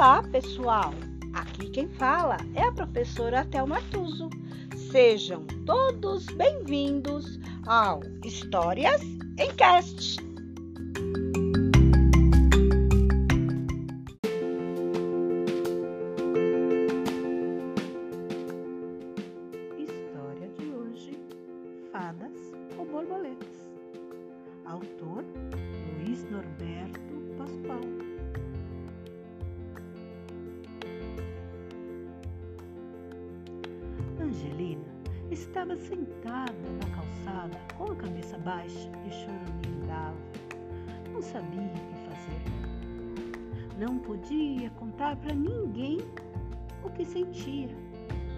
Olá, pessoal! Aqui quem fala é a professora Thelma Tuso. Sejam todos bem-vindos ao Histórias em Cast. História de hoje: Fadas ou Borboletas. Autor Luiz Norberto Pascoal. Angelina estava sentada na calçada com a cabeça baixa e choramingava. Não sabia o que fazer. Não podia contar para ninguém o que sentia.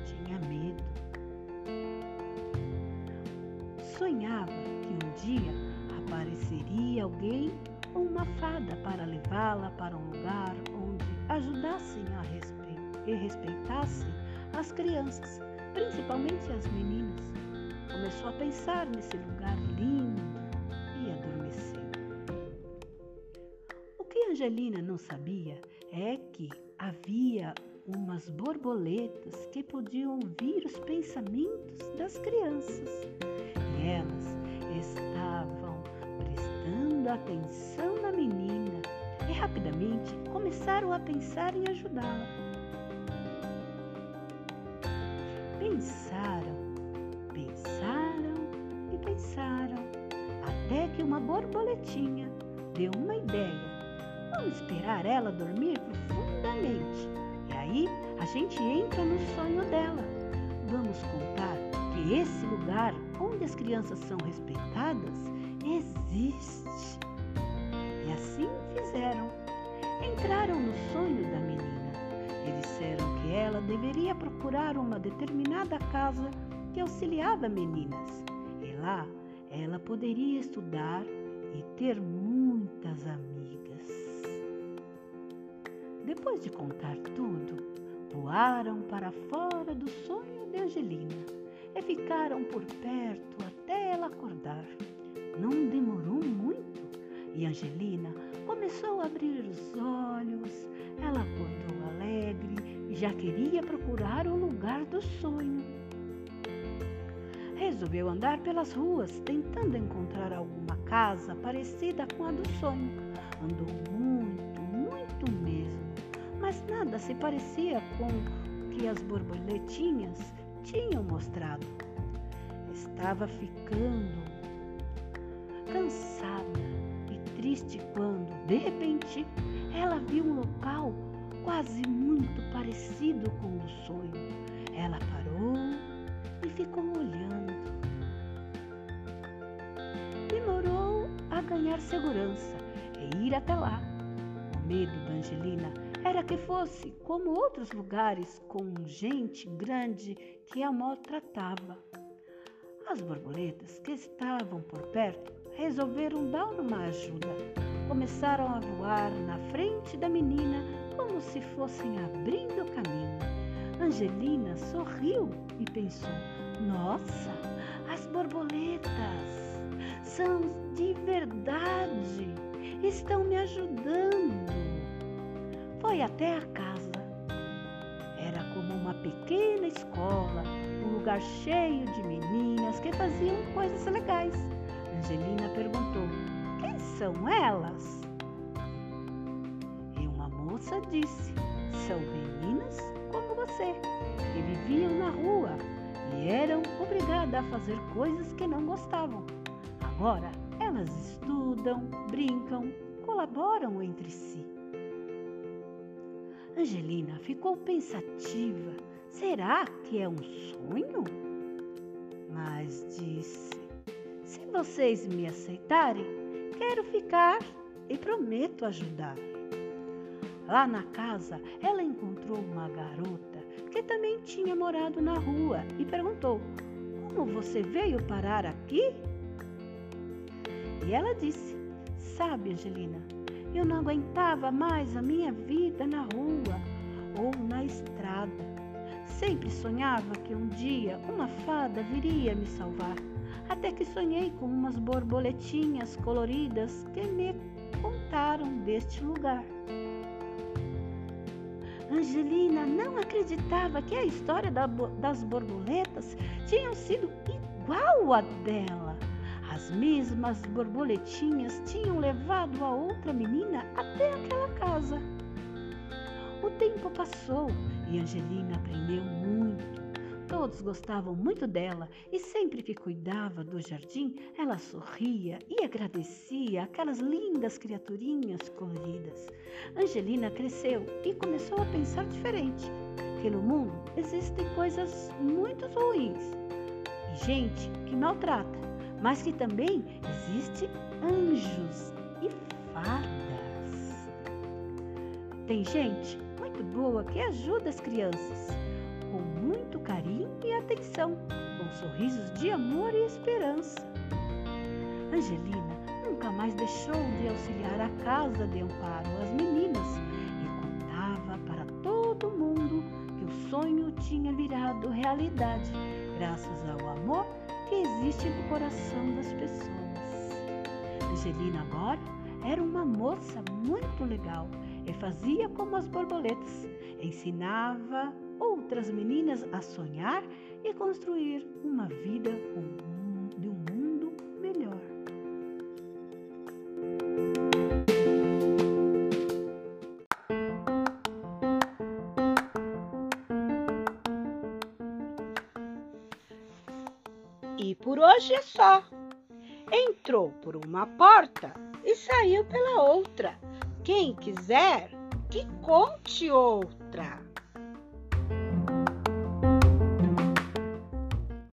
Tinha medo. Sonhava que um dia apareceria alguém ou uma fada para levá-la para um lugar onde ajudassem a respe e respeitassem as crianças principalmente as meninas. Começou a pensar nesse lugar lindo e adormeceu. O que Angelina não sabia é que havia umas borboletas que podiam ouvir os pensamentos das crianças e elas estavam prestando atenção na menina e rapidamente começaram a pensar em ajudá-la. Pensaram, pensaram e pensaram, até que uma borboletinha deu uma ideia. Vamos esperar ela dormir profundamente e aí a gente entra no sonho dela. Vamos contar que esse lugar onde as crianças são respeitadas existe. E assim fizeram. Entraram no sonho da menina e disseram que ela deveria procurar uma determinada casa que auxiliava meninas. E lá ela poderia estudar e ter muitas amigas. Depois de contar tudo, voaram para fora do sonho de Angelina e ficaram por perto até ela acordar. Não demorou muito e Angelina começou a abrir os olhos. Ela já queria procurar o lugar do sonho. Resolveu andar pelas ruas tentando encontrar alguma casa parecida com a do sonho. Andou muito, muito mesmo, mas nada se parecia com o que as borboletinhas tinham mostrado. Estava ficando cansada triste quando, de repente, ela viu um local quase muito parecido com o sonho. Ela parou e ficou olhando. Demorou a ganhar segurança e ir até lá. O medo da Angelina era que fosse como outros lugares com gente grande que a maltratava. As borboletas que estavam por perto resolveram dar uma ajuda. Começaram a voar na frente da menina como se fossem abrindo caminho. Angelina sorriu e pensou: Nossa, as borboletas são de verdade, estão me ajudando. Foi até a casa. Era como uma pequena escola, um lugar cheio de meninas que faziam coisas legais. Angelina perguntou: Quem são elas? Moça disse: São meninas como você, que viviam na rua e eram obrigadas a fazer coisas que não gostavam. Agora elas estudam, brincam, colaboram entre si. Angelina ficou pensativa. Será que é um sonho? Mas disse: se vocês me aceitarem, quero ficar e prometo ajudar. Lá na casa, ela encontrou uma garota que também tinha morado na rua e perguntou: Como você veio parar aqui? E ela disse: Sabe, Angelina, eu não aguentava mais a minha vida na rua ou na estrada. Sempre sonhava que um dia uma fada viria me salvar até que sonhei com umas borboletinhas coloridas que me contaram deste lugar. Angelina não acreditava que a história das borboletas tinha sido igual a dela. As mesmas borboletinhas tinham levado a outra menina até aquela casa. O tempo passou e Angelina aprendeu muito. Todos gostavam muito dela e sempre que cuidava do jardim, ela sorria e agradecia aquelas lindas criaturinhas coloridas. Angelina cresceu e começou a pensar diferente, que no mundo existem coisas muito ruins e gente que maltrata, mas que também existe anjos e fadas. Tem gente muito boa que ajuda as crianças muito carinho e atenção, com sorrisos de amor e esperança. Angelina nunca mais deixou de auxiliar a casa de amparo às meninas e contava para todo mundo que o sonho tinha virado realidade, graças ao amor que existe no coração das pessoas. Angelina agora era uma moça muito legal e fazia como as borboletas, ensinava outras meninas a sonhar e construir uma vida de um mundo melhor. E por hoje é só. Entrou por uma porta e saiu pela outra. Quem quiser, que conte outra.